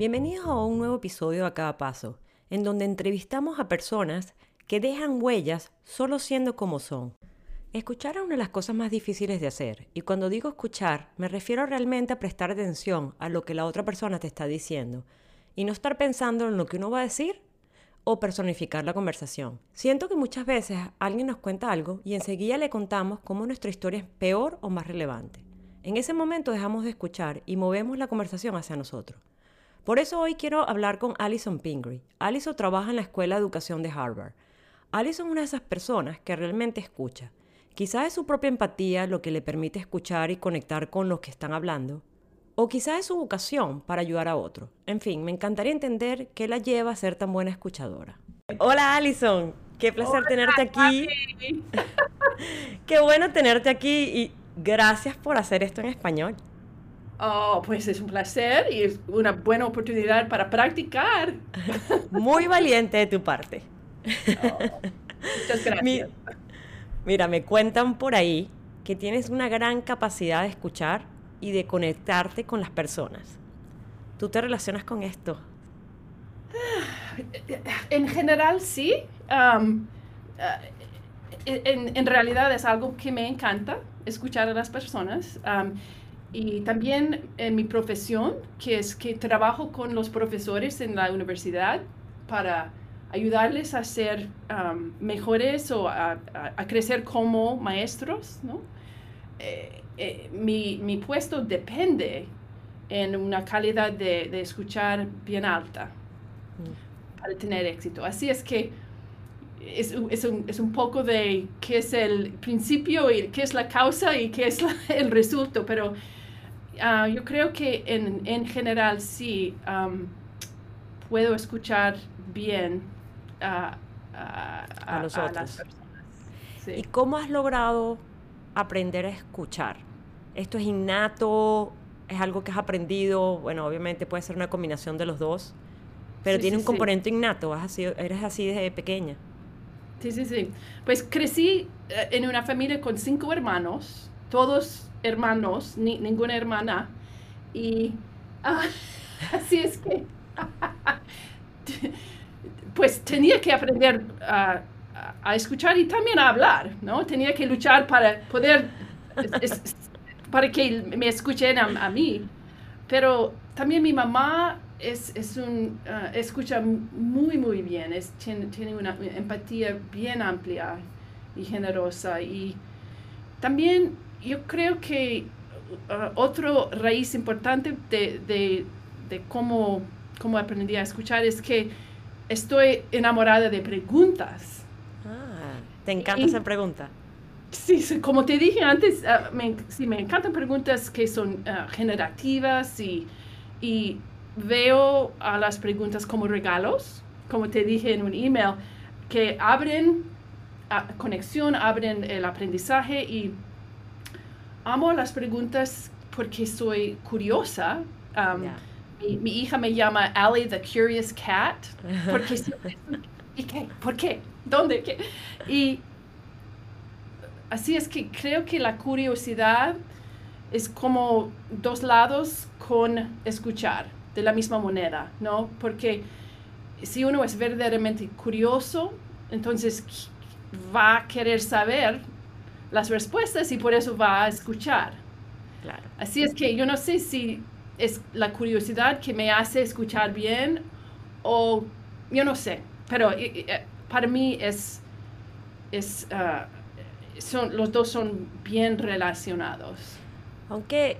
Bienvenidos a un nuevo episodio a cada paso, en donde entrevistamos a personas que dejan huellas solo siendo como son. Escuchar es una de las cosas más difíciles de hacer, y cuando digo escuchar, me refiero realmente a prestar atención a lo que la otra persona te está diciendo, y no estar pensando en lo que uno va a decir o personificar la conversación. Siento que muchas veces alguien nos cuenta algo y enseguida le contamos cómo nuestra historia es peor o más relevante. En ese momento dejamos de escuchar y movemos la conversación hacia nosotros. Por eso hoy quiero hablar con Alison Pingree. Alison trabaja en la Escuela de Educación de Harvard. Alison es una de esas personas que realmente escucha. Quizás es su propia empatía lo que le permite escuchar y conectar con los que están hablando. O quizás es su vocación para ayudar a otros. En fin, me encantaría entender qué la lleva a ser tan buena escuchadora. Hola Alison, qué placer tenerte aquí. qué bueno tenerte aquí y gracias por hacer esto en español. Oh, pues es un placer y es una buena oportunidad para practicar. Muy valiente de tu parte. Oh, muchas gracias. Mira, me cuentan por ahí que tienes una gran capacidad de escuchar y de conectarte con las personas. ¿Tú te relacionas con esto? En general sí. Um, eh, en, realidad es algo que me encanta, escuchar a las personas. Um, y también en mi profesión, que es que trabajo con los profesores en la universidad para ayudarles a ser um, mejores o a, crecer como maestros, ¿no? Eh, eh, mi, mi, puesto depende en una calidad de, de escuchar bien alta mm. para tener éxito. Así es que es, es, un, es, un, poco de qué es el principio y qué es la causa y qué es el resultado, pero Ah, yo creo que en, en general sí puedo escuchar bien a, a, los otros. ¿Y cómo has logrado aprender a escuchar? ¿Esto es innato? ¿Es algo que has aprendido? Bueno, obviamente puede ser una combinación de los dos, pero tiene un componente innato, así, eres así desde pequeña. Sí, sí, sí. Pues crecí eh, en una familia con cinco hermanos, todos hermanos, ni, ninguna hermana. Y ah, así es que, pues tenía que aprender a, escuchar y también a hablar, ¿no? Tenía que luchar para poder, para que me escuchen a, mí. Pero también mi mamá es, es un, ah, escucha muy, muy bien, es, tiene, tiene, una empatía bien amplia y generosa. Y también yo creo que uh, otro raíz importante de, de, de, cómo, cómo aprendí a escuchar es que estoy enamorada de preguntas. Ah, ¿te encanta esa pregunta? Sí, como te dije antes, uh, me, sí, me encantan preguntas que son uh, generativas y, y veo a las preguntas como regalos, como te dije en un email, que abren conexión, abren el aprendizaje y amo las preguntas porque soy curiosa. Um, mi, hija me llama Allie the Curious Cat. Porque ¿Y qué? ¿Por qué? ¿Dónde? ¿Qué? Y así es que creo que la curiosidad es como dos lados con escuchar de la misma moneda, ¿no? Porque si uno es verdaderamente curioso, entonces va a querer saber las respuestas y por eso va a escuchar. Claro. Así es que yo no sé si es la curiosidad que me hace escuchar bien o yo no sé, pero eh, eh, para mí es, es ah, son, los dos son bien relacionados. Aunque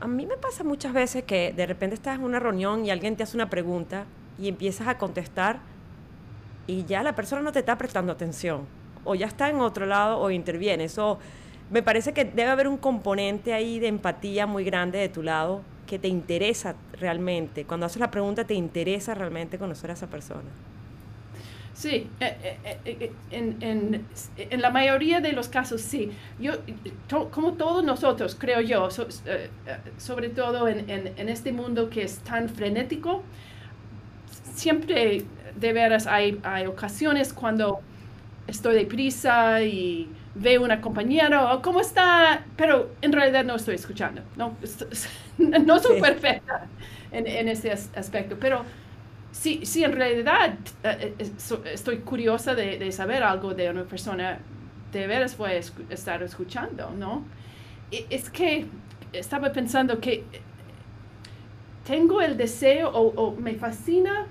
a mí me pasa muchas veces que de repente estás en una reunión y alguien te hace una pregunta y empiezas a contestar y ya la persona no te está prestando atención o ya está en otro lado o interviene. Eso me parece que debe haber un componente ahí de empatía muy grande de tu lado que te interesa realmente. Cuando haces la pregunta, te interesa realmente conocer a esa persona. Sí, eh, eh, eh, en, en, en, la mayoría de los casos sí. Yo, como todos nosotros, creo yo, sobre todo en, en, este mundo que es tan frenético, siempre de veras hay, hay ocasiones cuando estoy deprisa y veo una compañera, ¿cómo está? Pero en realidad no estoy escuchando, no, no soy perfecta. en, en ese aspecto. Pero sí, sí en realidad eh, eh, estoy curiosa de, de, saber algo de una persona, de veras voy a estar escuchando, ¿no? Es que estaba pensando que tengo el deseo o, me fascina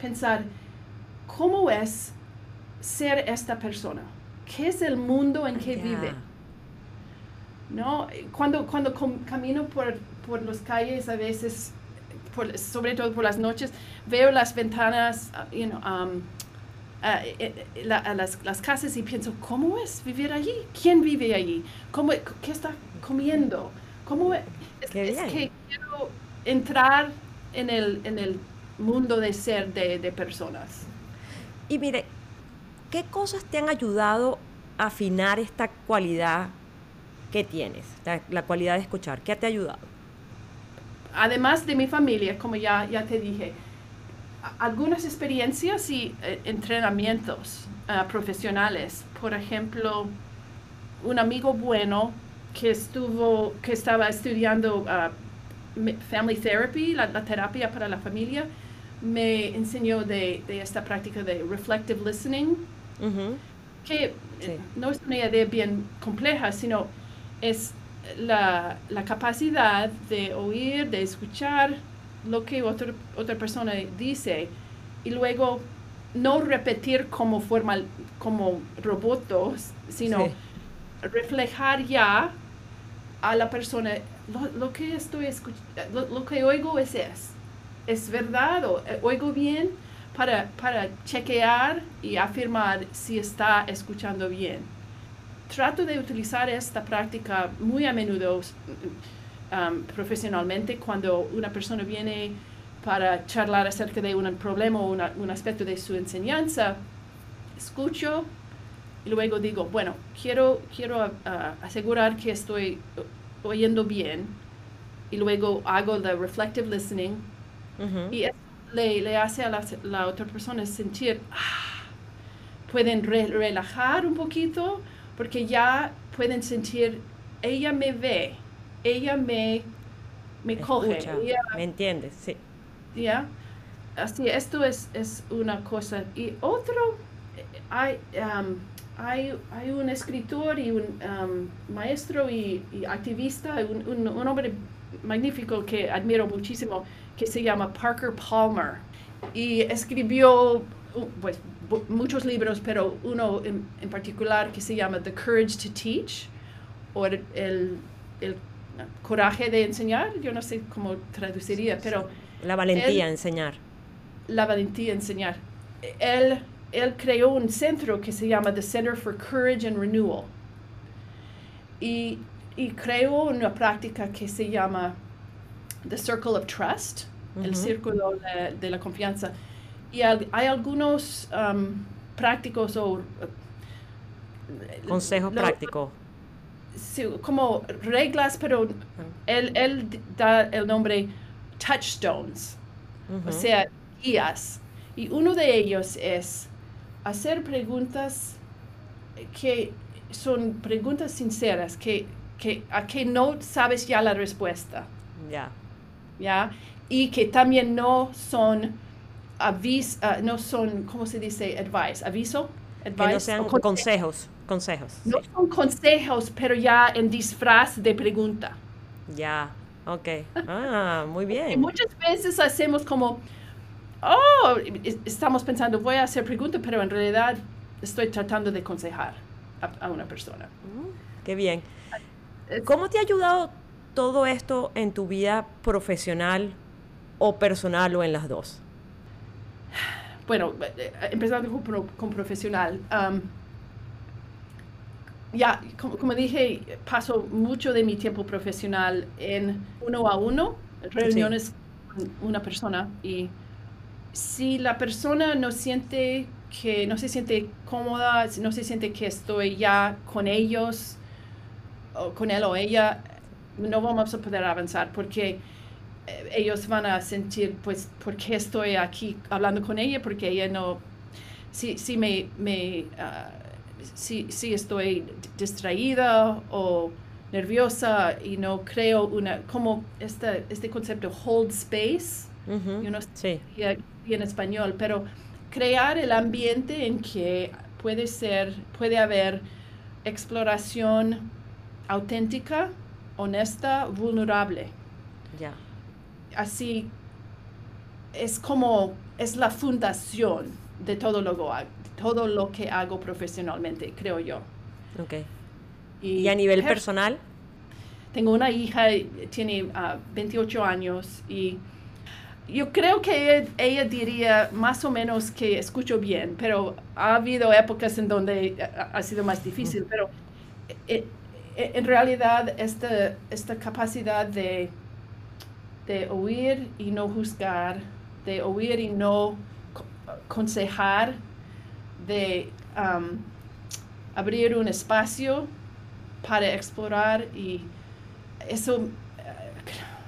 pensar cómo es ser esta persona, qué es el mundo en que vive. ¿No? Cuando, cuando camino por, por las calles a veces, sobre todo por las noches, veo las ventanas, uh, you know, um, uh, eh, eh, las, las, casas y pienso, ¿cómo es vivir allí? ¿Quién vive allí? ¿Cómo, ¿Qué está comiendo? ¿Cómo es? es que quiero entrar en el, en el mundo de ser de, de, personas. Y mire, ¿qué cosas te han ayudado a afinar esta cualidad que tienes, la, la, cualidad de escuchar? ¿Qué te ha ayudado? Además de mi familia, como ya, ya te dije, algunas experiencias y eh, entrenamientos uh, profesionales. Por ejemplo, un amigo bueno que estuvo, que estaba estudiando uh, Family Therapy, la, terapia para la familia, me enseñó de, esta práctica de reflective listening, que no es una idea bien compleja, sino es la, capacidad de oír, de escuchar lo que otra, otra persona dice y luego no repetir como formal, como robots, sino reflejar ya a la persona lo, que estoy escuchando, lo, que oigo es es, es verdad o eh, oigo bien para, para chequear y afirmar si está escuchando bien. Trato de utilizar esta práctica muy a menudo um, profesionalmente cuando una persona viene para charlar acerca de un problema o un aspecto de su enseñanza, escucho y luego digo, bueno, quiero, quiero uh, asegurar que estoy oyendo bien y luego hago el reflective listening y le, le, hace a la, otra persona sentir, ah, pueden relajar un poquito porque ya pueden sentir, ella me ve, ella me, me coge. me entiendes, sí. ¿Ya? Así, esto es, es una cosa. Y otro, hay, um, hay, hay un escritor y un um, maestro y, activista, un, un, hombre magnífico que admiro muchísimo, que se llama Parker Palmer. Y escribió pues, muchos libros, pero uno en, en, particular que se llama The Courage to Teach, o el, el, el, coraje de enseñar, yo no sé cómo traduciría, pero... La valentía de enseñar. La valentía enseñar. Él él creó un centro que se llama The Center for Courage and Renewal. Y, y creó una práctica que se llama The Circle of Trust, el círculo de, la confianza. Y hay algunos um, prácticos o... Consejos prácticos. como reglas, pero él, él, da el nombre touchstones, o sea, guías. Y uno de ellos es hacer preguntas que son preguntas sinceras, que, que a que no sabes ya la respuesta. Ya. ¿Ya? Y que también no son avis, ah, no son, ¿cómo se dice? Advice, aviso. Advice, que no sean consejos, consejos. No son consejos, pero ya en disfraz de pregunta. Ya, ok. Ah, muy bien. Y muchas veces hacemos como, oh, estamos pensando, voy a hacer preguntas, pero en realidad estoy tratando de aconsejar a, una persona. Mm, qué bien. ¿Cómo te ha ayudado todo esto en tu vida profesional o personal o en las dos? Bueno, eh, empezando con, profesional. Um, ya, como, dije, paso mucho de mi tiempo profesional en uno a uno, reuniones con una persona y si la persona no siente que no se siente cómoda, no se siente que estoy ya con ellos o con él o ella, no vamos a poder avanzar porque eh, ellos van a sentir, pues, ¿por qué estoy aquí hablando con ella? Porque ella no, si, si me, me uh, si, si, estoy distraída o nerviosa y no creo una, como este, este concepto hold space, yo no sé en español, pero crear el ambiente en que puede ser, puede haber exploración auténtica, honesta, vulnerable. Ya. Así es como, es la fundación de todo lo, todo lo que hago profesionalmente, creo yo. Ok. ¿Y, a nivel personal? Tengo una hija, tiene 28 ah, años y yo creo que ella, diría más o menos que escucho bien, pero ha habido épocas en donde ha, sido más difícil, pero eh, en realidad esta, esta capacidad de, de oír y no juzgar, de oír y no aconsejar, de um, abrir un espacio para explorar y eso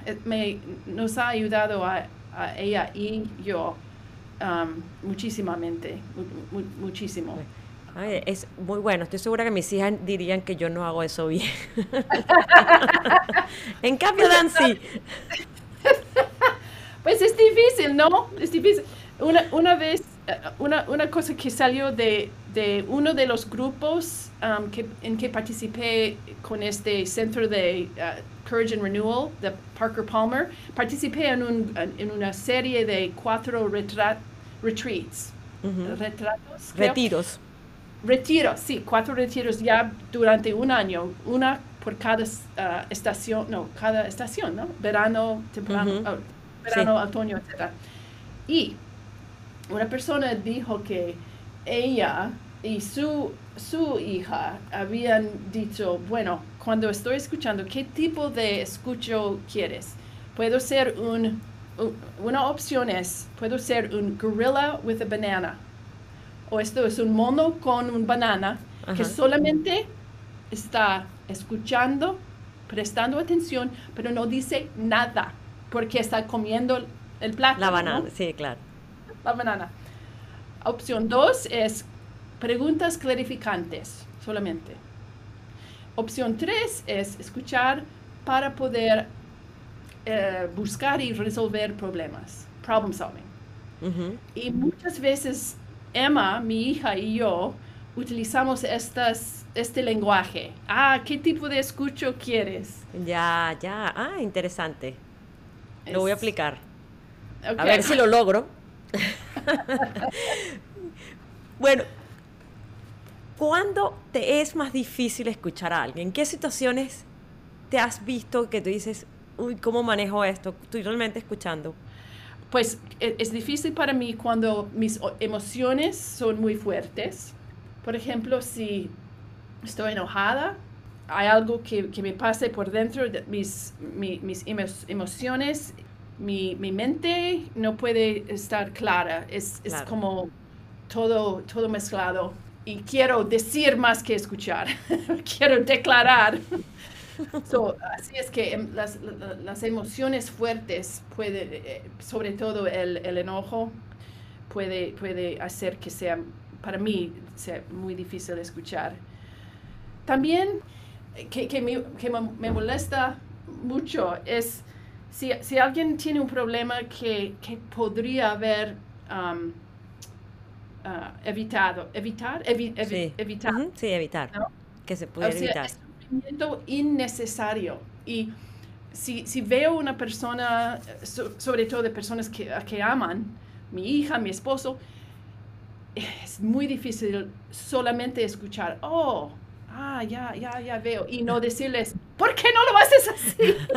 eh, me, nos ha ayudado a, ella y yo um, muchísimamente, muchísimo. Es muy bueno. Estoy segura que mis hijas dirían que yo no hago eso bien. en cambio, Dan sí. Pues es difícil, ¿no? Es difícil. Una, una vez, eh, una, una cosa que salió de, de uno de los grupos um, que, en que participé con este centro de uh, Courage and Renewal de Parker Palmer, participé en, un, en una serie de cuatro retreats. Retratos. Retiros. Retiros, sí, cuatro retiros ya durante un año, una por cada uh, estación, no, cada estación, ¿no? Verano, temprano, oh, verano, otoño, etc. Y una persona dijo que ella y su, su hija habían dicho, bueno, cuando estoy escuchando, ¿qué tipo de escucho quieres? Puedo ser un, una opción es, puedo ser un gorilla with a banana. O esto es un mono con un banana que solamente está escuchando, prestando atención, pero no dice nada porque está comiendo el plato. La banana, sí, claro. La banana. Opción dos es preguntas clarificantes solamente. Opción tres es escuchar para poder eh, buscar y resolver problemas, problem solving. Y muchas veces Emma, mi hija y yo utilizamos estas, este lenguaje. Ah, ¿qué tipo de escucho quieres? Ya, ya. Ah, interesante. Lo voy a aplicar. A ver si lo logro. bueno, ¿cuándo te es más difícil escuchar a alguien? ¿En qué situaciones te has visto que tú dices, uy, ¿cómo manejo esto? Estoy realmente escuchando. Pues e, es difícil para mí cuando mis emociones son muy fuertes. Por ejemplo, si estoy enojada, hay algo que, que me pase por dentro de mis, mis emociones mi, mi, mente no puede estar clara, es, es como todo, todo mezclado. Y quiero decir más que escuchar, quiero declarar. Así es que em, las, las emociones fuertes, puede, eh, sobre todo el, el, enojo, puede, puede hacer que sea, para mí, sea muy difícil escuchar. También, eh, que, que, me, que me molesta mucho es si, si alguien tiene un problema que, que podría haber um, uh, evitado, evitar, sí. evitar. sí, evitar. Que se pudiera evitar. Es sufrimiento innecesario. Y si, si veo una persona, sobre todo de personas que, que aman, mi hija, mi esposo, es muy difícil solamente escuchar, oh, ah, ya, ya, ya veo, y no decirles, ¿por qué no lo haces así?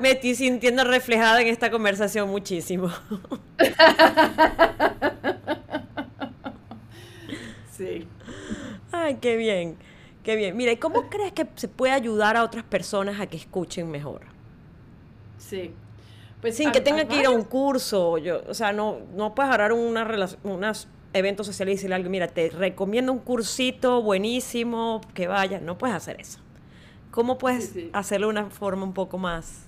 Me estoy sintiendo reflejada en esta conversación muchísimo. Sí. Ay, qué bien, qué bien. Mira, ¿y cómo crees que se puede ayudar a otras personas a que escuchen mejor? Sí. Pues Sin que tengan que ir a un curso, yo, o sea, no, no puedes agarrar una unas eventos sociales y decirle a alguien, mira, te recomiendo un cursito buenísimo, que vaya. No puedes hacer eso. ¿Cómo puedes hacerlo de una forma un poco más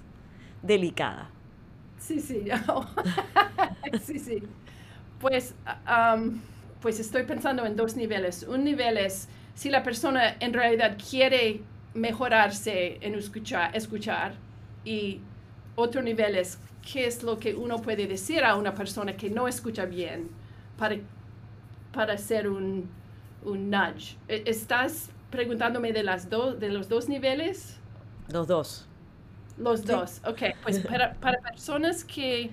delicada? Sí, sí, sí, sí. Pues, pues estoy pensando en dos niveles. Un nivel es si la persona en realidad quiere mejorarse en escuchar, escuchar y otro nivel es qué es lo que uno puede decir a una persona que no escucha bien para, para hacer un, un nudge. E, ¿Estás preguntándome de, las dos de los dos niveles? Los dos. Los dos, ok. Pues para, para personas que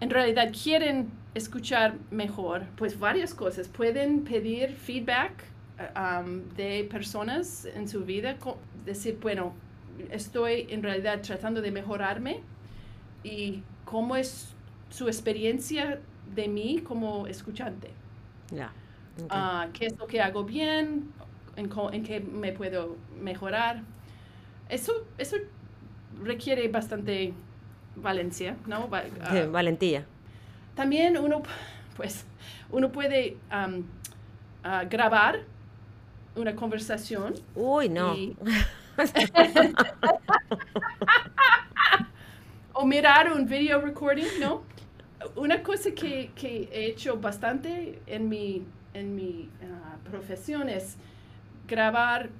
en realidad quieren escuchar mejor, pues varias cosas. Pueden pedir feedback um, de personas en su vida, decir, bueno, estoy en realidad tratando de mejorarme y cómo es su experiencia de mí como escuchante. Ya. Ah, ¿Qué es lo que hago bien? ¿En, en qué me puedo mejorar? Eso, eso requiere bastante valencia, ¿no? Ah, valentía. También uno, pues, uno puede ah, grabar una conversación. Uy, no. o mirar un video recording, ¿no? Una cosa que, que he hecho bastante en mi, en mi ah, profesión es grabar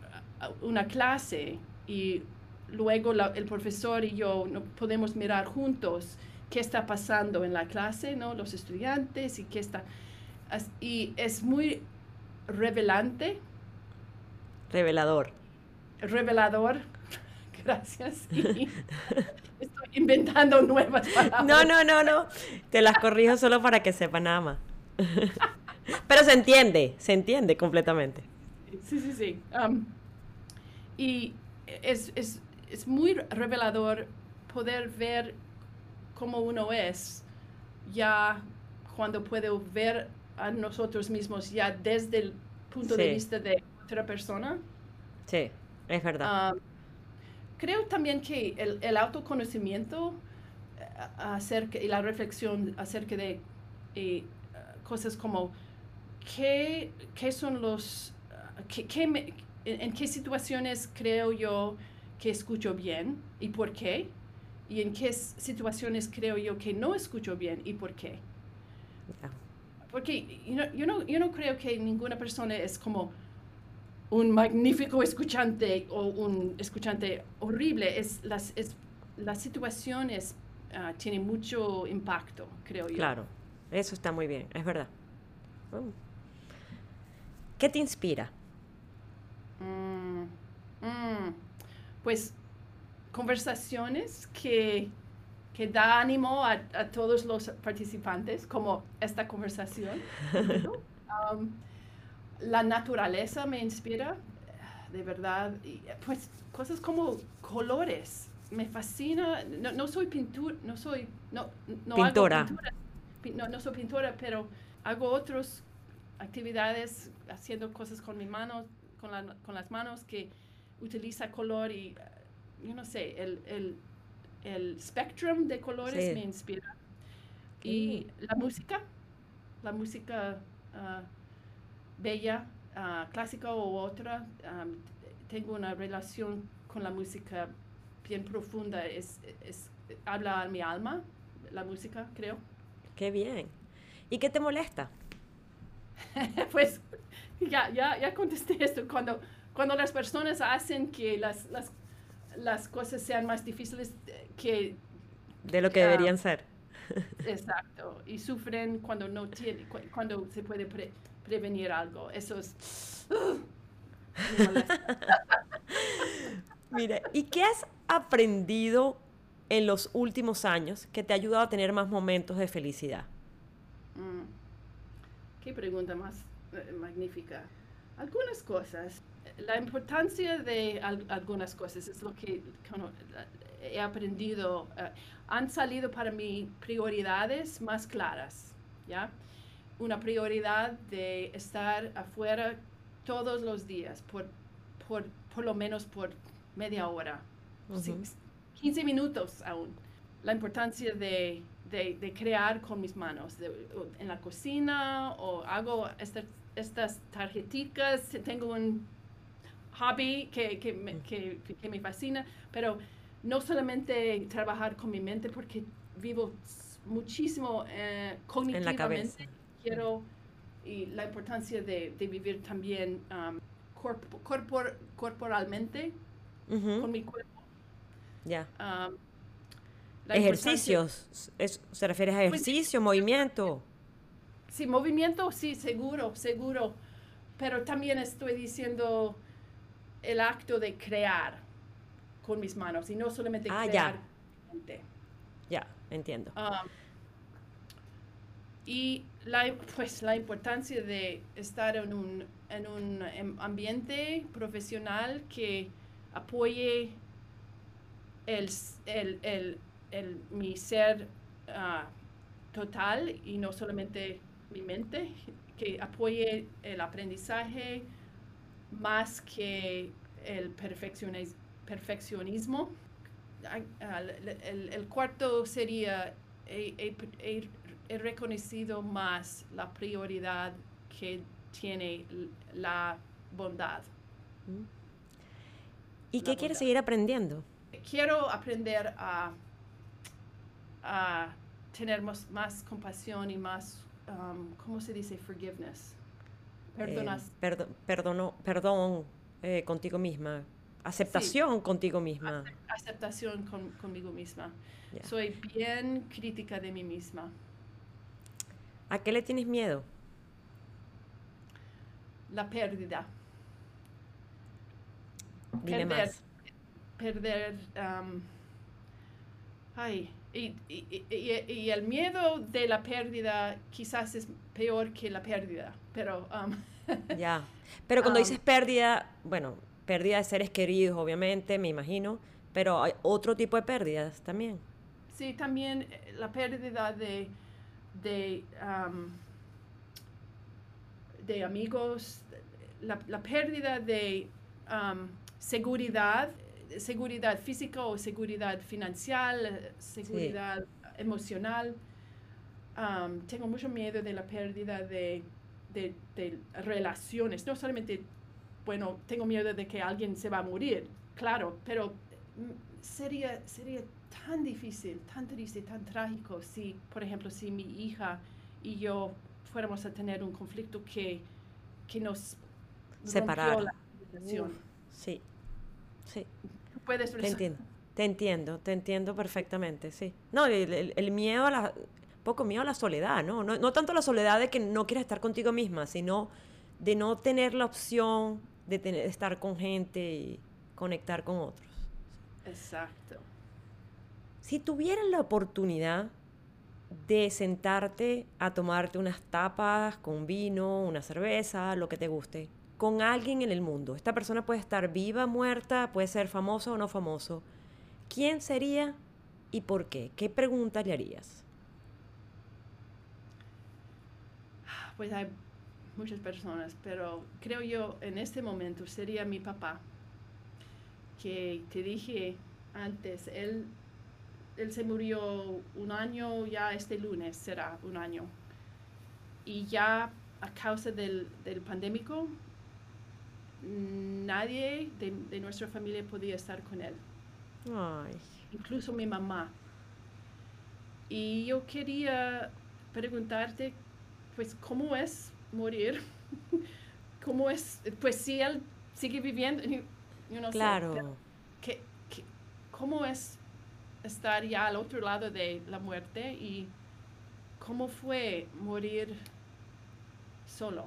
una clase y luego el profesor y yo no podemos mirar juntos qué está pasando en la clase, ¿no? Los estudiantes y qué está... Y es muy revelante. Revelador. Revelador. Gracias. estoy inventando nuevas palabras. No, no, no, no. Te las corrijo solo para que sepa nada más. Pero se entiende, se entiende completamente. Sí, sí, sí. Um, y es, es, es muy revelador poder ver cómo uno es ya cuando puedo ver a nosotros mismos ya desde el punto de vista de otra persona. Sí, es verdad. Um, creo también que el, el autoconocimiento eh, acerca, y la reflexión acerca de eh, cosas como qué, qué son los, qué, qué me, en, qué situaciones creo yo que escucho bien y por qué, y en qué situaciones creo yo que no escucho bien y por qué. Porque yo no, yo no creo que ninguna persona es como un magnífico escuchante o un escuchante horrible. Es las, es, las situaciones uh, tienen mucho impacto, creo yo. Claro, eso está muy bien, es verdad. Oh. ¿Qué te inspira? Mm, mm pues conversaciones que, que da ánimo a, a, todos los participantes, como esta conversación. um, la naturaleza me inspira, de verdad, pues cosas como colores, me fascina, no, no soy pintura, no soy, no, no pintora. no, no soy pintora, pero hago otras actividades haciendo cosas con mi mano, con, la, con las manos que utiliza color y, yo no sé, el, el, el spectrum de colores me inspira. Y la música, la música uh, bella, uh, clásica o otra, um, tengo una relación con la música bien profunda, es, es, habla a mi alma, la música, creo. Qué bien. ¿Y qué te molesta? pues ya, ya, ya contesté esto. Cuando, cuando las personas hacen que las, las, las cosas sean más difíciles que... De lo que deberían ser. Exacto. Y sufren cuando no tiene, cuando se puede prevenir algo. Eso es... Mire, ¿y qué has aprendido en los últimos años que te ha ayudado a tener más momentos de felicidad? Mm. Qué pregunta más eh, magnífica. Algunas cosas la importancia de algunas cosas es lo que he aprendido. Eh, han salido para mí prioridades más claras, ¿ya? Una prioridad de estar afuera todos los días, por, por, por lo menos por media hora, 15 minutos aún. La importancia de, de, de crear con mis manos, en la cocina o hago estas tarjeticas, tengo un hobby que, que, me, que, que, me fascina, pero no solamente trabajar con mi mente porque vivo muchísimo eh, cognitivamente. En la cabeza. Quiero y la importancia de, de vivir también um, corporalmente, con mi cuerpo. Ya. Ejercicios, ¿se refiere a pues ejercicio, movimiento? Sí, movimiento, sí, seguro, seguro. Pero también estoy diciendo el acto de crear con mis manos y no solamente ah, crear. Ya. ya, entiendo. Um, y la, pues la importancia de estar en un, en un em, ambiente profesional que apoye el, el, el, mi ser ah, total y no solamente mi mente, que apoye el aprendizaje más que el perfeccionismo. El, cuarto sería, he, reconocido más la prioridad que tiene la bondad. ¿Y qué quieres seguir aprendiendo? Quiero aprender a, a tener más, más compasión y más Um, ¿cómo se dice forgiveness? Perdonas. Eh, perdón, perdón eh, contigo misma. Aceptación contigo misma. Aceptación con, conmigo misma. Soy bien crítica de mí misma. ¿A qué le tienes miedo? La pérdida. Dime perder, más. Perder. Um, ay, y, y, el miedo de la pérdida quizás es peor que la pérdida, pero... Um, ya, pero cuando um, dices pérdida, bueno, pérdida de seres queridos, obviamente, me imagino, pero hay otro tipo de pérdidas también. Sí, también eh, la pérdida de, de, um, de amigos, la, la, pérdida de seguridad seguridad física o seguridad financiera, seguridad emocional. Um, tengo mucho miedo de la pérdida de, de, relaciones. No solamente, bueno, tengo miedo de que alguien se va a morir, claro, pero mm, sería, sería tan difícil, tan triste, tan trágico si, por ejemplo, si mi hija y yo fuéramos a tener un conflicto que, que nos separar la relación. sí, Te entiendo, te entiendo, te entiendo perfectamente, sí. No, el, miedo a la, poco miedo a la soledad, ¿no? ¿no? No tanto la soledad de que no quieras estar contigo misma, sino de no tener la opción de, tener, estar con gente y conectar con otros. Exacto. Si tuvieras la oportunidad de sentarte a tomarte unas tapas con vino, una cerveza, lo que te guste, con alguien en el mundo. Esta persona puede estar viva, muerta, puede ser famoso o no famoso. ¿Quién sería y por qué? ¿Qué pregunta le harías? Pues hay muchas personas, pero creo yo en este momento sería mi papá, que te dije antes, él, él se murió un año, ya este lunes será un año. Y ya a causa del, del pandémico, nadie de, nuestra familia podía estar con él. Incluso mi mamá. Y yo quería preguntarte, pues, ¿cómo es morir? ¿Cómo es? Pues si él sigue viviendo, yo no claro. sé. cómo es estar ya al otro lado de la muerte y cómo fue morir solo?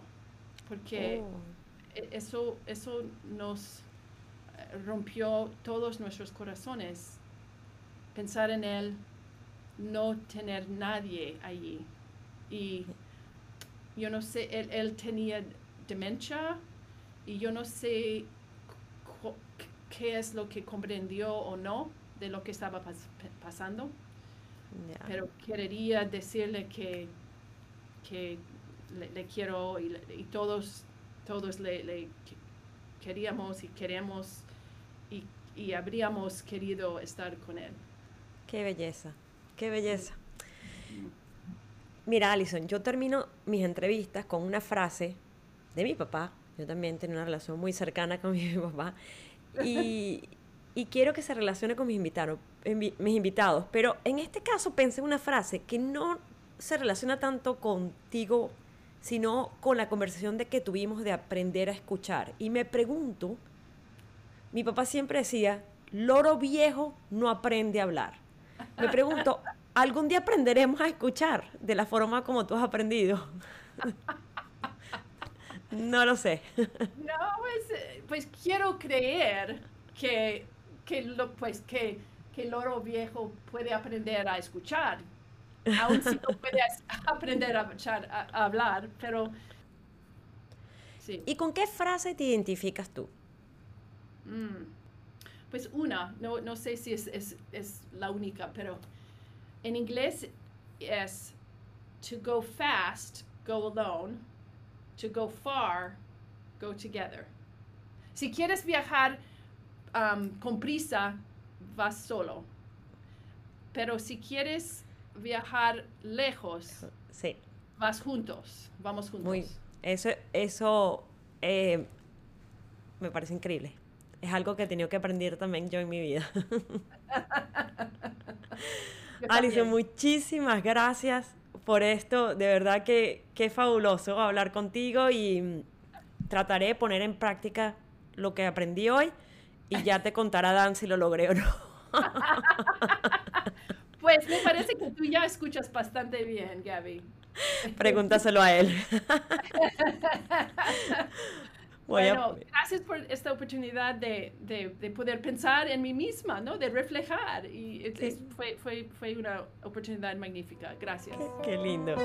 Porque... Oh. E, eso, eso nos eh, rompió todos nuestros corazones. Pensar en él, no tener nadie allí. Y yo no sé, él, tenía demencia y yo no sé qué es lo que comprendió o no de lo que estaba pasando. Pero quería decirle que, que le, quiero y, y, todos todos le, queríamos y queremos y, habríamos querido estar con él. Qué belleza, qué belleza. Mira, Alison, yo termino mis entrevistas con una frase de mi papá. Yo también tengo una relación muy cercana con mi papá. Y, quiero que se relacione con mis invitados, mis invitados. Pero en este caso pensé en una frase que no se relaciona tanto contigo sino con la conversación de que tuvimos de aprender a escuchar. Y me pregunto, mi papá siempre decía, loro viejo no aprende a hablar. Me pregunto, ¿algún día aprenderemos a escuchar de la forma como tú has aprendido? no lo sé. No, pues, pues quiero creer que, que, lo, pues, que, que el loro viejo puede aprender a escuchar, aún si no puede aprender a, a, hablar, pero sí. ¿Y con qué frase te identificas tú? Mm, pues una, no, no sé si es, es, es la única, pero en inglés es to go fast, go alone, to go far, go together. Si quieres viajar um, con prisa, vas solo. Pero si quieres viajar lejos, sí. vas juntos, vamos juntos. Muy, eso eso eh, me parece increíble. Es algo que he tenido que aprender también yo en mi vida. Alice, muchísimas gracias por esto. De verdad que, que fabuloso hablar contigo y trataré de poner en práctica lo que aprendí hoy y ya te contará Dan si lo logré o no. Pues me parece que tú ya escuchas bastante bien, Gaby. Pregúntaselo a él. bueno, gracias por esta oportunidad de, poder pensar en mí misma, ¿no? De reflejar. Y fue, fue, fue, una oportunidad magnífica. Gracias. qué lindo.